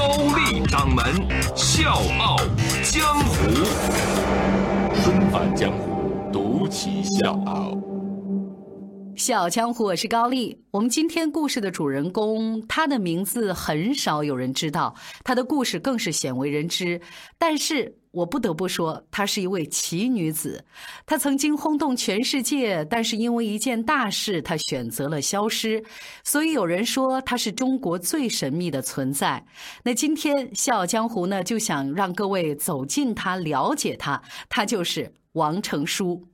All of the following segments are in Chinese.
高丽掌门笑傲江湖，重返江湖，独骑笑傲。笑傲江湖，我是高丽。我们今天故事的主人公，他的名字很少有人知道，他的故事更是鲜为人知。但是。我不得不说，她是一位奇女子。她曾经轰动全世界，但是因为一件大事，她选择了消失。所以有人说她是中国最神秘的存在。那今天《笑傲江湖》呢，就想让各位走进她，了解她。她就是王成书。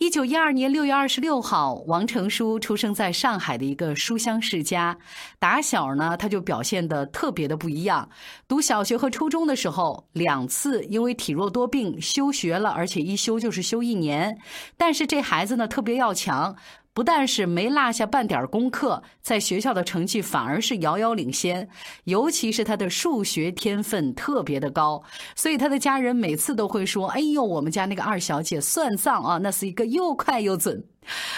一九一二年六月二十六号，王成书出生在上海的一个书香世家。打小呢，他就表现的特别的不一样。读小学和初中的时候，两次因为体弱多病休学了，而且一休就是休一年。但是这孩子呢，特别要强。不但是没落下半点功课，在学校的成绩反而是遥遥领先，尤其是他的数学天分特别的高，所以他的家人每次都会说：“哎呦，我们家那个二小姐算账啊，那是一个又快又准。”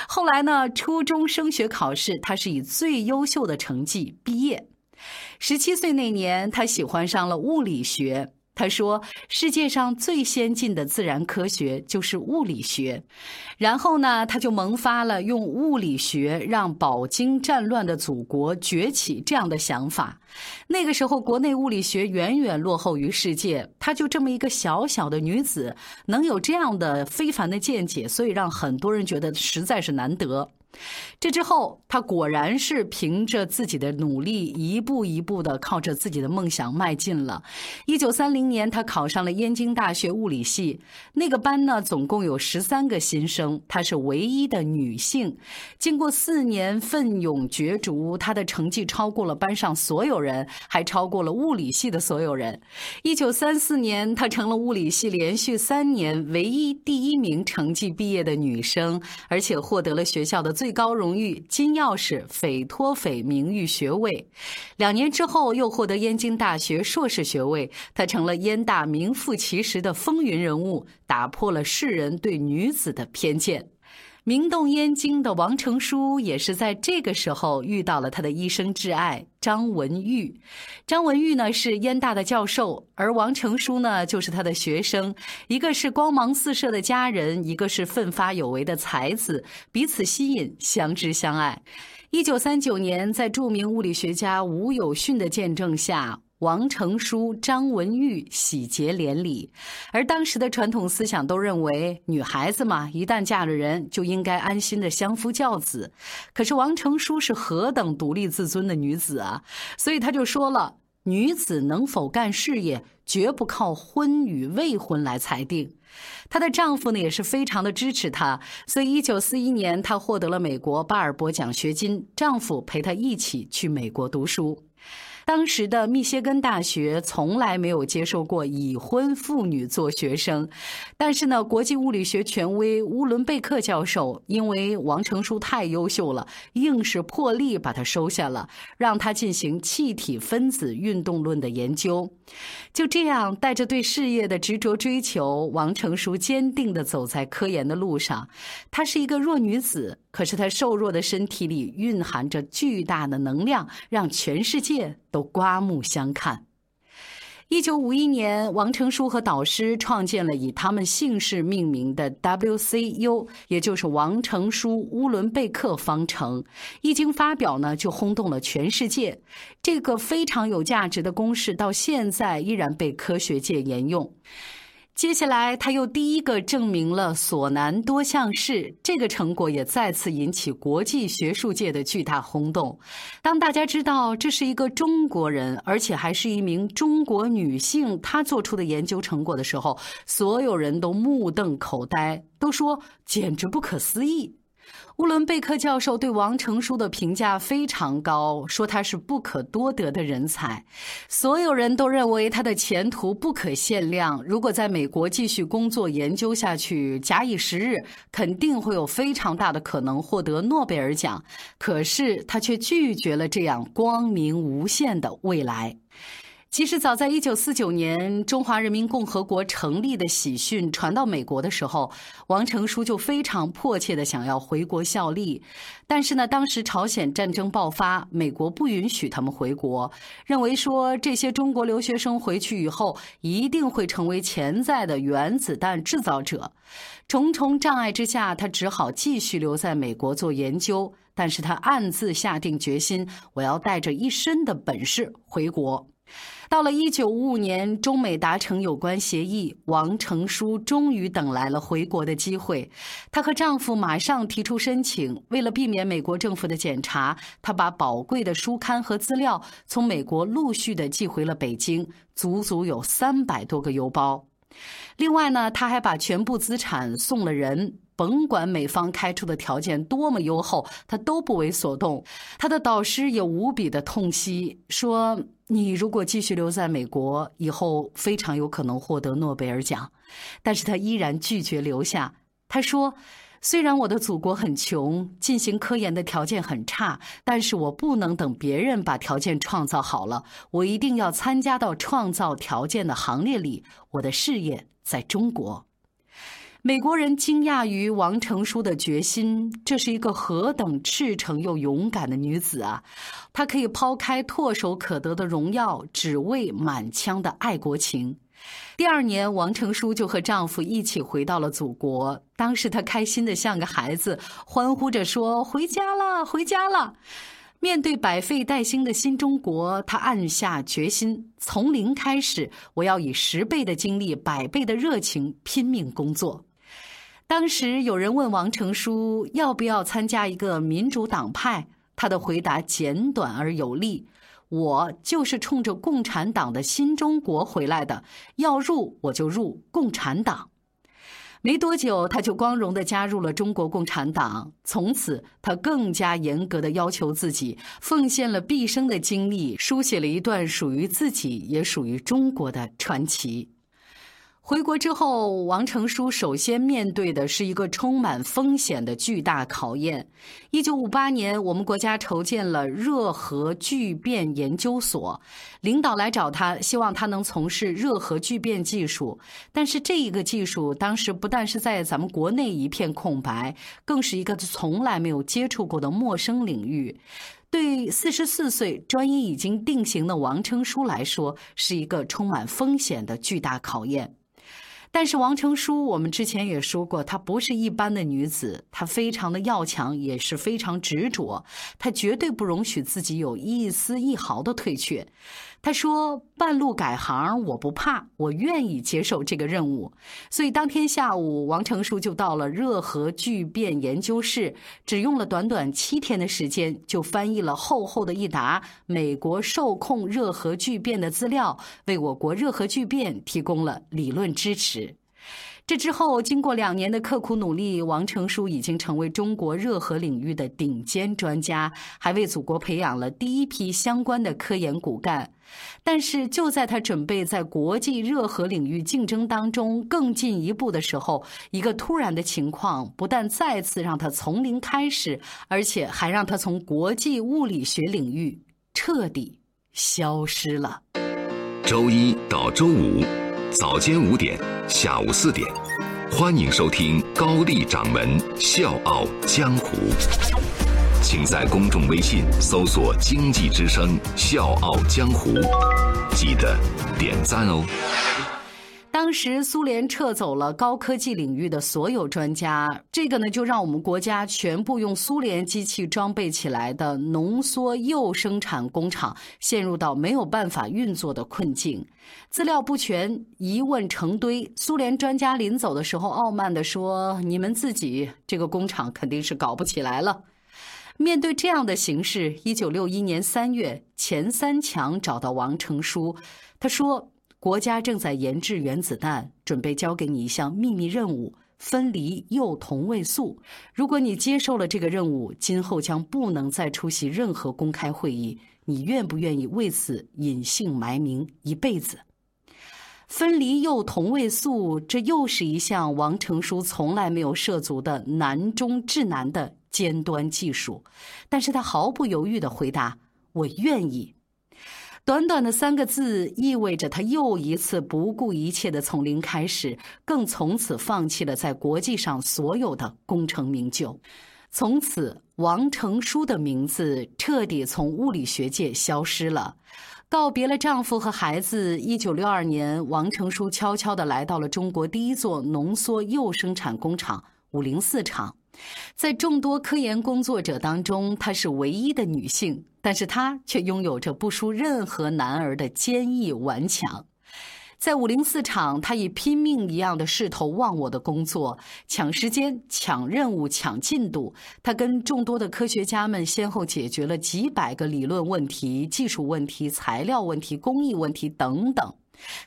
后来呢，初中升学考试，他是以最优秀的成绩毕业。十七岁那年，他喜欢上了物理学。他说：“世界上最先进的自然科学就是物理学。”然后呢，他就萌发了用物理学让饱经战乱的祖国崛起这样的想法。那个时候，国内物理学远远落后于世界。她就这么一个小小的女子，能有这样的非凡的见解，所以让很多人觉得实在是难得。这之后，他果然是凭着自己的努力，一步一步的靠着自己的梦想迈进了。一九三零年，他考上了燕京大学物理系。那个班呢，总共有十三个新生，她是唯一的女性。经过四年奋勇角逐，她的成绩超过了班上所有人，还超过了物理系的所有人。一九三四年，她成了物理系连续三年唯一第一名成绩毕业的女生，而且获得了学校的。最高荣誉金钥匙斐托斐名誉学位，两年之后又获得燕京大学硕士学位，她成了燕大名副其实的风云人物，打破了世人对女子的偏见。名动燕京的王成书也是在这个时候遇到了他的一生挚爱张文玉。张文玉呢是燕大的教授，而王成书呢就是他的学生。一个是光芒四射的佳人，一个是奋发有为的才子，彼此吸引，相知相爱。一九三九年，在著名物理学家吴有训的见证下。王成书、张文玉喜结连理，而当时的传统思想都认为，女孩子嘛，一旦嫁了人，就应该安心的相夫教子。可是王成书是何等独立自尊的女子啊！所以他就说了，女子能否干事业，绝不靠婚与未婚来裁定。她的丈夫呢，也是非常的支持她，所以一九四一年，她获得了美国巴尔博奖学金，丈夫陪她一起去美国读书。当时的密歇根大学从来没有接受过已婚妇女做学生，但是呢，国际物理学权威乌伦贝克教授因为王成书太优秀了，硬是破例把他收下了，让他进行气体分子运动论的研究。就这样，带着对事业的执着追求，王成书坚定地走在科研的路上。她是一个弱女子，可是她瘦弱的身体里蕴含着巨大的能量，让全世界都刮目相看。一九五一年，王成书和导师创建了以他们姓氏命名的 WCU，也就是王成书乌伦贝克方程。一经发表呢，就轰动了全世界。这个非常有价值的公式，到现在依然被科学界沿用。接下来，他又第一个证明了索南多项式，这个成果也再次引起国际学术界的巨大轰动。当大家知道这是一个中国人，而且还是一名中国女性，她做出的研究成果的时候，所有人都目瞪口呆，都说简直不可思议。乌伦贝克教授对王成书的评价非常高，说他是不可多得的人才。所有人都认为他的前途不可限量。如果在美国继续工作研究下去，假以时日，肯定会有非常大的可能获得诺贝尔奖。可是他却拒绝了这样光明无限的未来。其实，早在一九四九年中华人民共和国成立的喜讯传到美国的时候，王成书就非常迫切的想要回国效力。但是呢，当时朝鲜战争爆发，美国不允许他们回国，认为说这些中国留学生回去以后一定会成为潜在的原子弹制造者。重重障碍之下，他只好继续留在美国做研究。但是他暗自下定决心，我要带着一身的本事回国。到了一九五五年，中美达成有关协议，王成书终于等来了回国的机会。她和丈夫马上提出申请，为了避免美国政府的检查，她把宝贵的书刊和资料从美国陆续的寄回了北京，足足有三百多个邮包。另外呢，她还把全部资产送了人。甭管美方开出的条件多么优厚，他都不为所动。他的导师也无比的痛惜，说：“你如果继续留在美国，以后非常有可能获得诺贝尔奖。”但是他依然拒绝留下。他说：“虽然我的祖国很穷，进行科研的条件很差，但是我不能等别人把条件创造好了，我一定要参加到创造条件的行列里。我的事业在中国。”美国人惊讶于王成书的决心，这是一个何等赤诚又勇敢的女子啊！她可以抛开唾手可得的荣耀，只为满腔的爱国情。第二年，王成书就和丈夫一起回到了祖国。当时她开心的像个孩子，欢呼着说：“回家了，回家了！”面对百废待兴的新中国，她暗下决心：从零开始，我要以十倍的精力、百倍的热情拼命工作。当时有人问王成书要不要参加一个民主党派，他的回答简短而有力：“我就是冲着共产党的新中国回来的，要入我就入共产党。”没多久，他就光荣地加入了中国共产党。从此，他更加严格地要求自己，奉献了毕生的精力，书写了一段属于自己也属于中国的传奇。回国之后，王成书首先面对的是一个充满风险的巨大考验。一九五八年，我们国家筹建了热核聚变研究所，领导来找他，希望他能从事热核聚变技术。但是这一个技术当时不但是在咱们国内一片空白，更是一个从来没有接触过的陌生领域。对四十四岁、专一已经定型的王成书来说，是一个充满风险的巨大考验。但是王成书，我们之前也说过，她不是一般的女子，她非常的要强，也是非常执着，她绝对不容许自己有一丝一毫的退却。他说：“半路改行，我不怕，我愿意接受这个任务。”所以当天下午，王成书就到了热核聚变研究室，只用了短短七天的时间，就翻译了厚厚的一沓美国受控热核聚变的资料，为我国热核聚变提供了理论支持。这之后，经过两年的刻苦努力，王成书已经成为中国热核领域的顶尖专家，还为祖国培养了第一批相关的科研骨干。但是，就在他准备在国际热核领域竞争当中更进一步的时候，一个突然的情况不但再次让他从零开始，而且还让他从国际物理学领域彻底消失了。周一到周五。早间五点，下午四点，欢迎收听高丽掌门笑傲江湖。请在公众微信搜索“经济之声笑傲江湖”，记得点赞哦。当时苏联撤走了高科技领域的所有专家，这个呢就让我们国家全部用苏联机器装备起来的浓缩铀生产工厂陷入到没有办法运作的困境，资料不全，疑问成堆。苏联专家临走的时候傲慢地说：“你们自己这个工厂肯定是搞不起来了。”面对这样的形势，一九六一年三月，钱三强找到王成书，他说。国家正在研制原子弹，准备交给你一项秘密任务，分离铀同位素。如果你接受了这个任务，今后将不能再出席任何公开会议。你愿不愿意为此隐姓埋名一辈子？分离铀同位素，这又是一项王成书从来没有涉足的难中至难的尖端技术。但是他毫不犹豫地回答：“我愿意。”短短的三个字，意味着他又一次不顾一切的从零开始，更从此放弃了在国际上所有的功成名就。从此，王成书的名字彻底从物理学界消失了。告别了丈夫和孩子，一九六二年，王成书悄悄地来到了中国第一座浓缩铀生产工厂——五零四厂。在众多科研工作者当中，她是唯一的女性，但是她却拥有着不输任何男儿的坚毅顽强。在五零四厂，她以拼命一样的势头忘我的工作，抢时间、抢任务、抢进度。她跟众多的科学家们先后解决了几百个理论问题、技术问题、材料问题、工艺问题等等。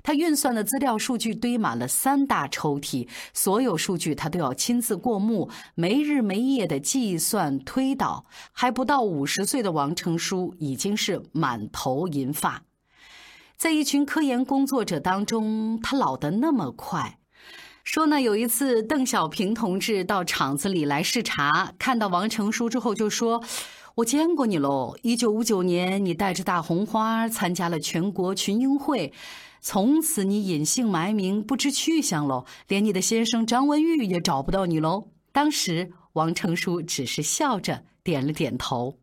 他运算的资料数据堆满了三大抽屉，所有数据他都要亲自过目，没日没夜的计算推导。还不到五十岁的王成书已经是满头银发，在一群科研工作者当中，他老得那么快。说呢，有一次邓小平同志到厂子里来视察，看到王成书之后就说：“我见过你喽，一九五九年你带着大红花参加了全国群英会。”从此你隐姓埋名，不知去向喽，连你的先生张文玉也找不到你喽。当时王成书只是笑着点了点头。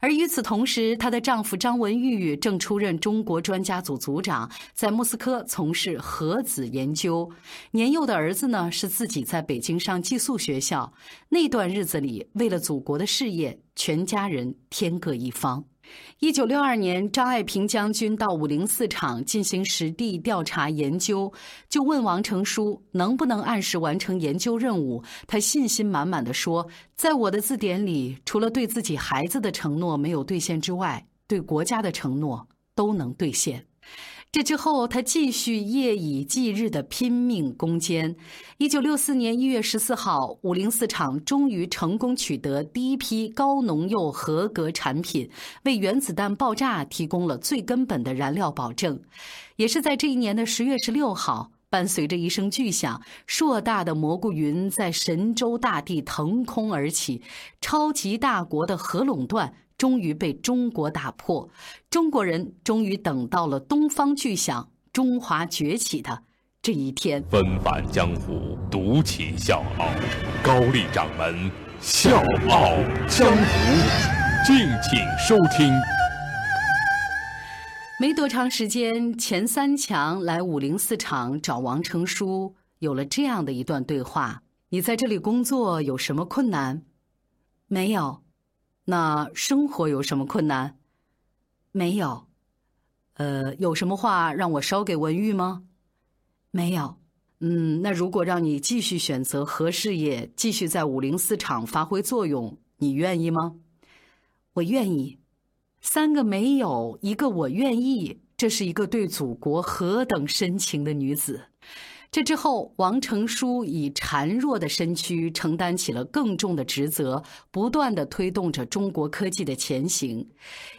而与此同时，她的丈夫张文玉正出任中国专家组组长，在莫斯科从事核子研究。年幼的儿子呢，是自己在北京上寄宿学校。那段日子里，为了祖国的事业，全家人天各一方。一九六二年，张爱萍将军到五零四厂进行实地调查研究，就问王成书能不能按时完成研究任务。他信心满满的说：“在我的字典里，除了对自己孩子的承诺没有兑现之外，对国家的承诺都能兑现。”这之后，他继续夜以继日的拼命攻坚。一九六四年一月十四号，五零四厂终于成功取得第一批高浓铀合格产品，为原子弹爆炸提供了最根本的燃料保证。也是在这一年的十月十六号，伴随着一声巨响，硕大的蘑菇云在神州大地腾空而起，超级大国的核垄断。终于被中国打破，中国人终于等到了东方巨响、中华崛起的这一天。纷繁江湖，独起笑傲，高丽掌门笑傲江湖，敬请收听。没多长时间，钱三强来五零四厂找王成书，有了这样的一段对话：“你在这里工作有什么困难？没有。”那生活有什么困难？没有。呃，有什么话让我捎给文玉吗？没有。嗯，那如果让你继续选择核事业，继续在五零四厂发挥作用，你愿意吗？我愿意。三个没有，一个我愿意。这是一个对祖国何等深情的女子。这之后，王成书以孱弱的身躯承担起了更重的职责，不断的推动着中国科技的前行。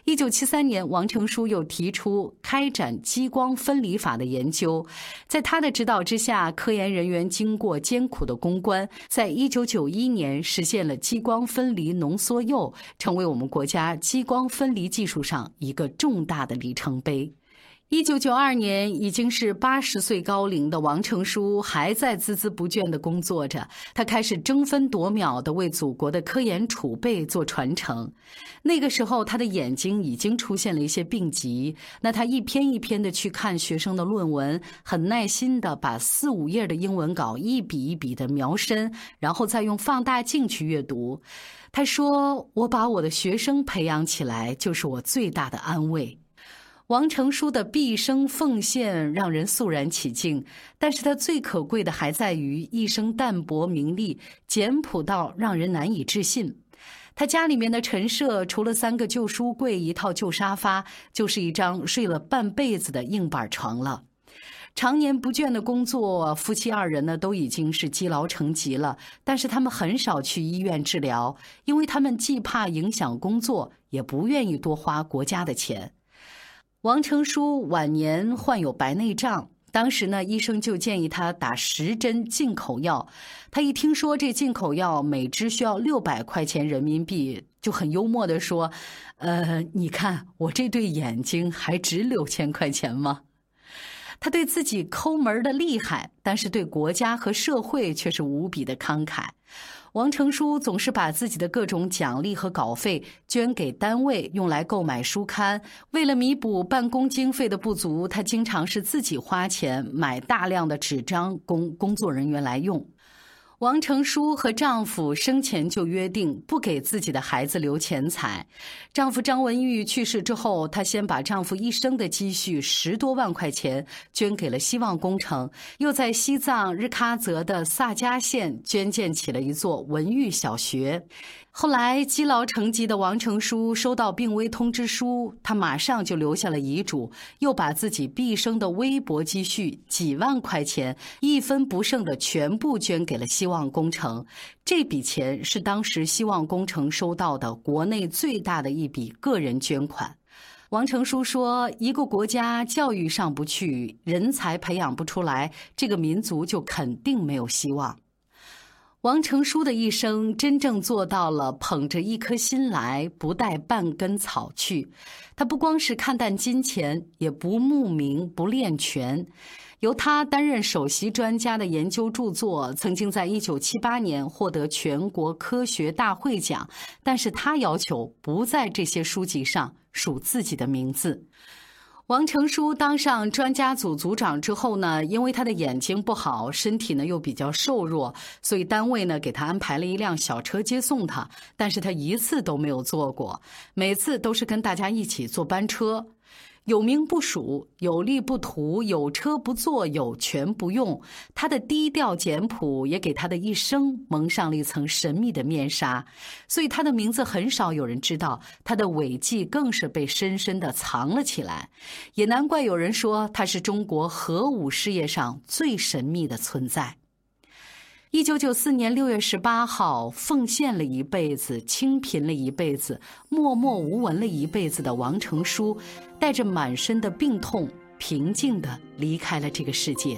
一九七三年，王成书又提出开展激光分离法的研究，在他的指导之下，科研人员经过艰苦的攻关，在一九九一年实现了激光分离浓缩铀，成为我们国家激光分离技术上一个重大的里程碑。一九九二年，已经是八十岁高龄的王成书还在孜孜不倦地工作着。他开始争分夺秒地为祖国的科研储备做传承。那个时候，他的眼睛已经出现了一些病疾。那他一篇一篇地去看学生的论文，很耐心地把四五页的英文稿一笔一笔地描深，然后再用放大镜去阅读。他说：“我把我的学生培养起来，就是我最大的安慰。”王成书的毕生奉献让人肃然起敬，但是他最可贵的还在于一生淡泊名利，简朴到让人难以置信。他家里面的陈设，除了三个旧书柜、一套旧沙发，就是一张睡了半辈子的硬板床了。常年不倦的工作，夫妻二人呢都已经是积劳成疾了，但是他们很少去医院治疗，因为他们既怕影响工作，也不愿意多花国家的钱。王成书晚年患有白内障。当时呢，医生就建议他打十针进口药。他一听说这进口药每支需要六百块钱人民币，就很幽默地说：“呃，你看我这对眼睛还值六千块钱吗？”他对自己抠门的厉害，但是对国家和社会却是无比的慷慨。王成书总是把自己的各种奖励和稿费捐给单位，用来购买书刊。为了弥补办公经费的不足，他经常是自己花钱买大量的纸张供工作人员来用。王成书和丈夫生前就约定不给自己的孩子留钱财。丈夫张文玉去世之后，她先把丈夫一生的积蓄十多万块钱捐给了希望工程，又在西藏日喀则的萨迦县捐建起了一座文育小学。后来积劳成疾的王成书收到病危通知书，他马上就留下了遗嘱，又把自己毕生的微薄积蓄几万块钱一分不剩的全部捐给了希望望工程。这笔钱是当时希望工程收到的国内最大的一笔个人捐款。王成书说：“一个国家教育上不去，人才培养不出来，这个民族就肯定没有希望。”王成书的一生真正做到了捧着一颗心来，不带半根草去。他不光是看淡金钱，也不慕名，不练权。由他担任首席专家的研究著作，曾经在一九七八年获得全国科学大会奖，但是他要求不在这些书籍上署自己的名字。王成书当上专家组组长之后呢，因为他的眼睛不好，身体呢又比较瘦弱，所以单位呢给他安排了一辆小车接送他。但是他一次都没有坐过，每次都是跟大家一起坐班车。有名不数，有利不图，有车不坐，有权不用。他的低调简朴也给他的一生蒙上了一层神秘的面纱，所以他的名字很少有人知道，他的伟绩更是被深深的藏了起来。也难怪有人说他是中国核武事业上最神秘的存在。一九九四年六月十八号，奉献了一辈子、清贫了一辈子、默默无闻了一辈子的王成书，带着满身的病痛，平静地离开了这个世界。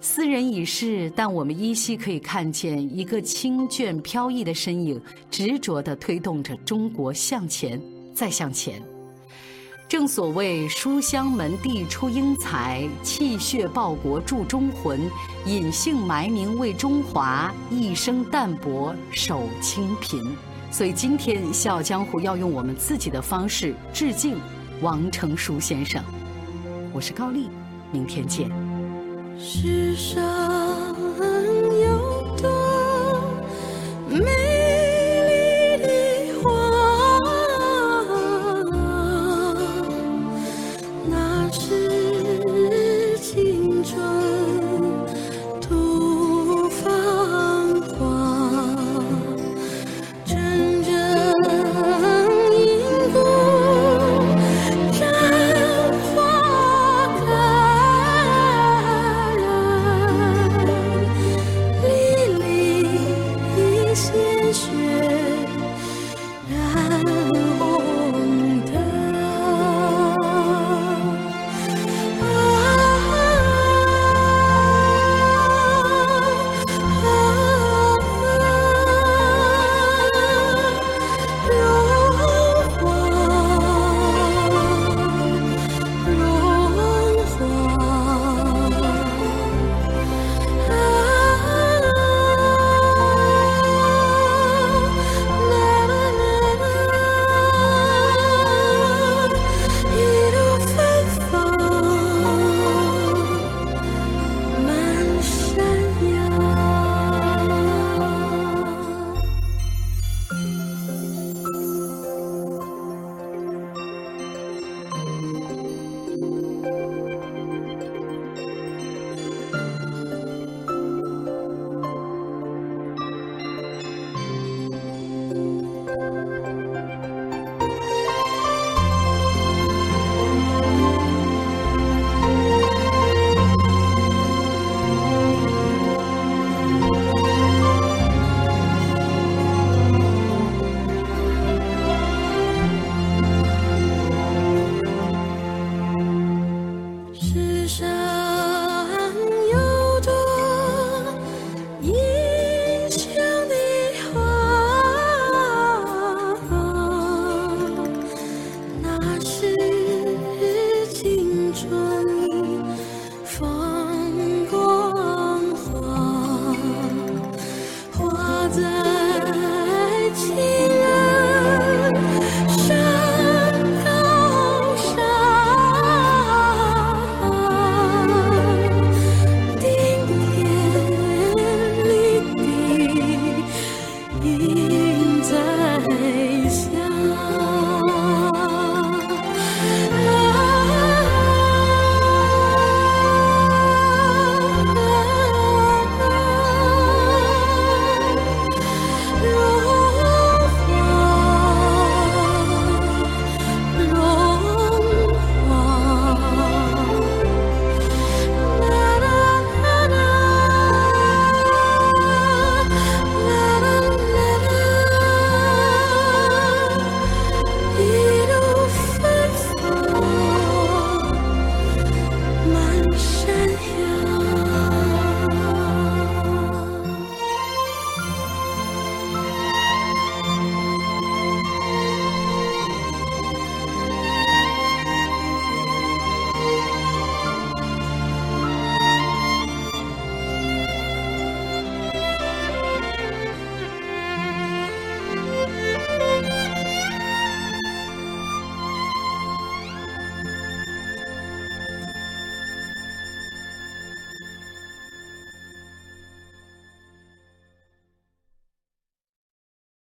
斯人已逝，但我们依稀可以看见一个清隽飘逸的身影，执着地推动着中国向前，再向前。正所谓书香门第出英才，气血报国铸忠魂，隐姓埋名为中华，一生淡泊守清贫。所以今天《笑傲江湖》要用我们自己的方式致敬王成书先生。我是高丽，明天见。世上。